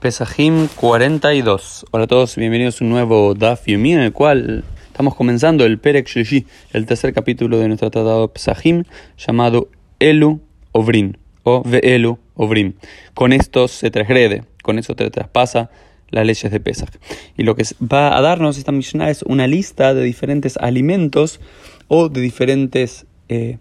Pesajim 42. Hola a todos, bienvenidos a un nuevo Daf Yomi en el cual estamos comenzando el Perek Shlishi, el tercer capítulo de nuestro tratado Pesajim llamado Elu Ovrim o Ve'elu Ovrim. Con esto se transgrede, con eso te traspasa las leyes de Pesaj. Y lo que va a darnos esta misión es una lista de diferentes alimentos o de diferentes eh,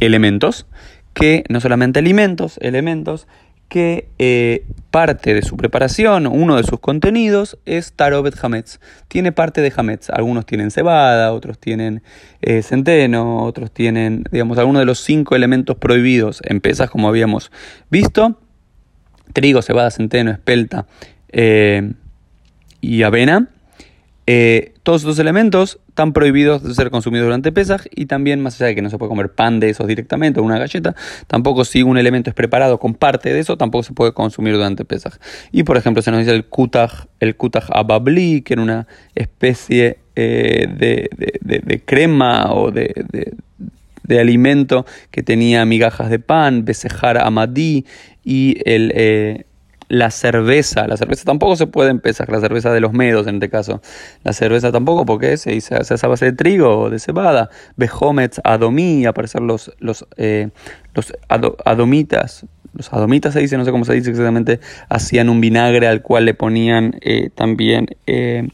elementos que no solamente alimentos, elementos que eh, parte de su preparación, uno de sus contenidos, es Tarobet Hametz. Tiene parte de Hametz. Algunos tienen cebada, otros tienen eh, centeno, otros tienen, digamos, algunos de los cinco elementos prohibidos en pesas, como habíamos visto. Trigo, cebada, centeno, espelta eh, y avena. Todos estos elementos están prohibidos de ser consumidos durante Pesaj y también, más allá de que no se puede comer pan de esos directamente o una galleta, tampoco si un elemento es preparado con parte de eso, tampoco se puede consumir durante Pesaj. Y por ejemplo, se nos dice el kutaj, el kutaj ababli, que era una especie eh, de, crema o de, alimento que tenía migajas de pan, besejar amadí y el... Eh, la cerveza. La cerveza tampoco se puede empezar, la cerveza de los medos en este caso. La cerveza tampoco porque se, se hace a base de trigo o de cebada. Behometz, adomí, aparecer los, los, eh, los adomitas. Los adomitas se dice, no sé cómo se dice exactamente, hacían un vinagre al cual le ponían eh, también eh,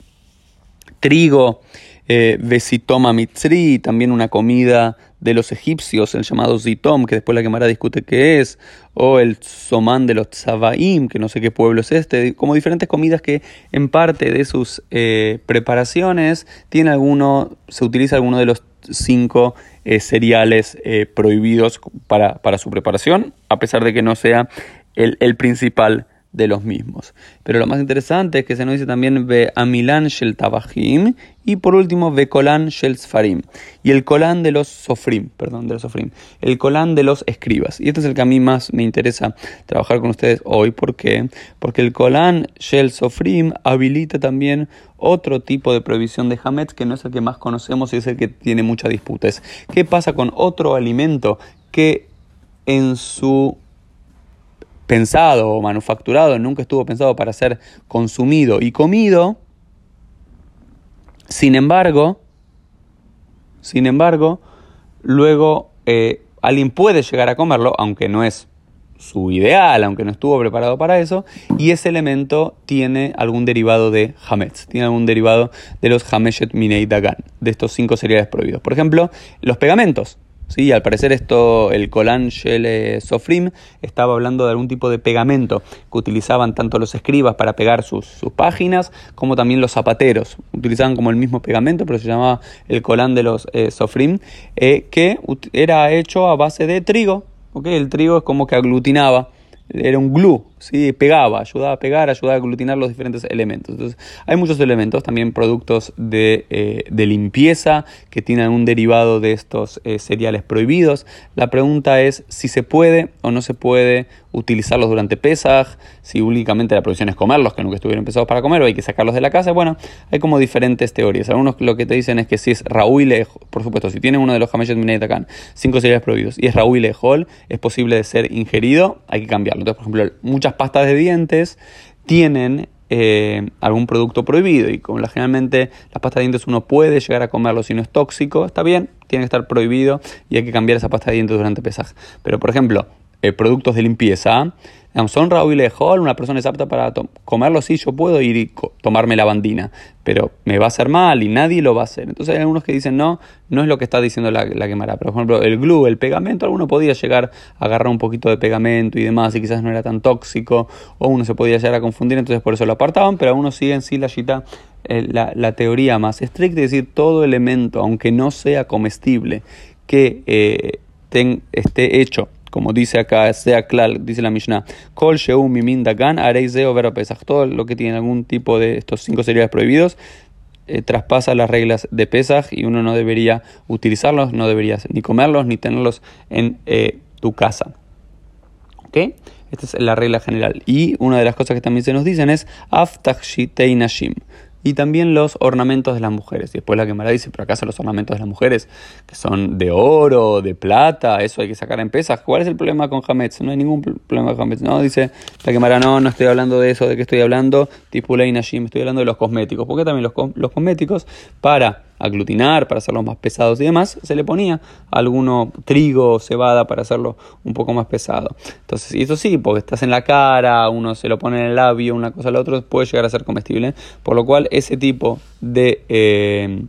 trigo, vesitoma mitzri, también una comida de los egipcios, el llamado Zitom, que después la quemará discute qué es, o el Somán de los Tzabaim, que no sé qué pueblo es este, como diferentes comidas que en parte de sus eh, preparaciones tiene alguno, se utiliza alguno de los cinco eh, cereales eh, prohibidos para, para, su preparación, a pesar de que no sea el, el principal de los mismos. Pero lo más interesante es que se nos dice también ve Amilan Shel Tabajim y por último ve Kolan Shel Sfarim. Y el Kolan de los Sofrim, perdón, de los Sofrim. El Kolan de los escribas. Y este es el que a mí más me interesa trabajar con ustedes hoy. ¿Por qué? Porque el Kolan Shel Sofrim habilita también otro tipo de prohibición de Hametz que no es el que más conocemos y es el que tiene mucha disputa. ¿Qué pasa con otro alimento que en su pensado o manufacturado, nunca estuvo pensado para ser consumido y comido. Sin embargo, sin embargo, luego eh, alguien puede llegar a comerlo, aunque no es su ideal, aunque no estuvo preparado para eso, y ese elemento tiene algún derivado de Hametz, tiene algún derivado de los Hameshet Minei Dagan, de estos cinco cereales prohibidos. Por ejemplo, los pegamentos. Sí, al parecer esto, el Colan Shell Sofrim estaba hablando de algún tipo de pegamento que utilizaban tanto los escribas para pegar sus, páginas como también los zapateros. Utilizaban como el mismo pegamento, pero se llamaba el Colan de los eh, Sofrim, eh, que era hecho a base de trigo. El trigo es como que aglutinaba era un glue, ¿sí? pegaba, ayudaba a pegar, ayudaba a aglutinar los diferentes elementos. Entonces, hay muchos elementos, también productos de, eh, limpieza que tienen algún derivado de estos eh, cereales prohibidos. La pregunta es si se puede o no se puede utilizarlos durante Pesaj, si únicamente la prohibición es comerlos, que nunca estuvieron pensados para comer, o hay que sacarlos de la casa. Bueno, hay como diferentes teorías. Algunos lo que te dicen es que si es Raúl, por supuesto, si tiene uno de los Hameshet Minetakan, cinco cereales prohibidos, y es Raúl Hall, es posible de ser ingerido, hay que cambiarlo. Entonces, por ejemplo, muchas pastas de dientes tienen eh, algún producto prohibido y como la, generalmente las pastas de dientes uno puede llegar a comerlo si no es tóxico, está bien, tiene que estar prohibido y hay que cambiar esa pasta de dientes durante pesaje. Pero por ejemplo, eh, productos de limpieza, son Raúl Hall, una persona es apta para comerlo, sí, yo puedo ir y tomarme la bandina, pero me va a hacer mal y nadie lo va a hacer. Entonces hay algunos que dicen, no, no es lo que está diciendo la, la por ejemplo, el glue, el pegamento, alguno podía llegar a agarrar un poquito de pegamento y demás, y quizás no era tan tóxico, o uno se podía llegar a confundir, entonces por eso lo apartaban, pero algunos siguen sí la, eh, la, la teoría más estricta, es decir, todo elemento, aunque no sea comestible, que eh, esté hecho como dice acá, sea claro, dice la Mishnah, Kol Sheu Mimin Dagan. Todo lo que tiene algún tipo de estos cinco cereales prohibidos eh, traspasa las reglas de Pesach y uno no debería utilizarlos, no deberías ni comerlos ni tenerlos en eh, tu casa. ¿Ok? Esta es la regla general. Y una de las cosas que también se nos dicen es Aftach. Y también los ornamentos de las mujeres. Y después la Gemara dice, pero acaso los ornamentos de las mujeres, que son de oro, de plata, eso hay que sacar en pesas. ¿Cuál es el problema con Hametz? No hay ningún problema con Hametz. No, dice la Gemara, no, no estoy hablando de eso, de que estoy hablando, tipo Nashim, estoy hablando de los cosméticos. porque también los, los cosméticos? Para aglutinar, para hacerlos más pesados y demás, se le ponía alguno trigo, cebada para hacerlo un poco más pesado. Entonces, y eso sí, porque estás en la cara, uno se lo pone en el labio, una cosa a la otra, puede llegar a ser comestible. Por lo cual, ese tipo de eh,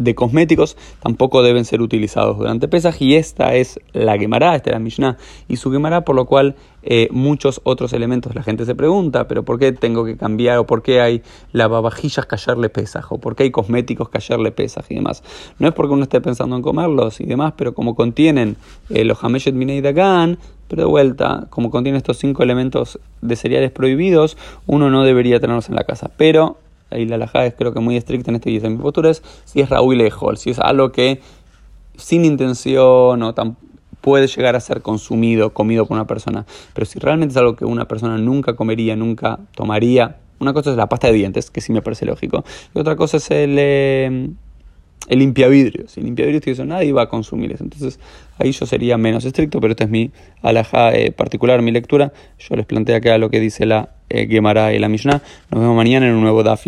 de cosméticos tampoco deben ser utilizados durante Pesaj y esta es la Gemara, esta es la Mishnah y su Gemara, por lo cual eh, muchos otros elementos la gente se pregunta, pero ¿por qué tengo que cambiar o por qué hay lavavajillas callarle Pesaj o por qué hay cosméticos callarle Pesaj y demás? No es porque uno esté pensando en comerlos y demás, pero como contienen eh, los Hameshet Minei Dagan, pero de vuelta, como contienen estos cinco elementos de cereales prohibidos, uno no debería tenerlos en la casa, pero ahí la alajá es creo que muy estricta en este caso. Mi postura es si es Raúl Lejol, si es algo que sin intención o tan, puede llegar a ser consumido, comido por una persona. Pero si realmente es algo que una persona nunca comería, nunca tomaría, una cosa es la pasta de dientes, que sí me parece lógico, y otra cosa es el, eh, el limpiavidrio. Si limpiavidrio eso nadie va a consumir eso. Entonces ahí yo sería menos estricto, pero esta es mi alajá eh, particular, mi lectura. Yo les planteo acá lo que dice la eh, Gemara y la Mishnah. Nos vemos mañana en un nuevo Daf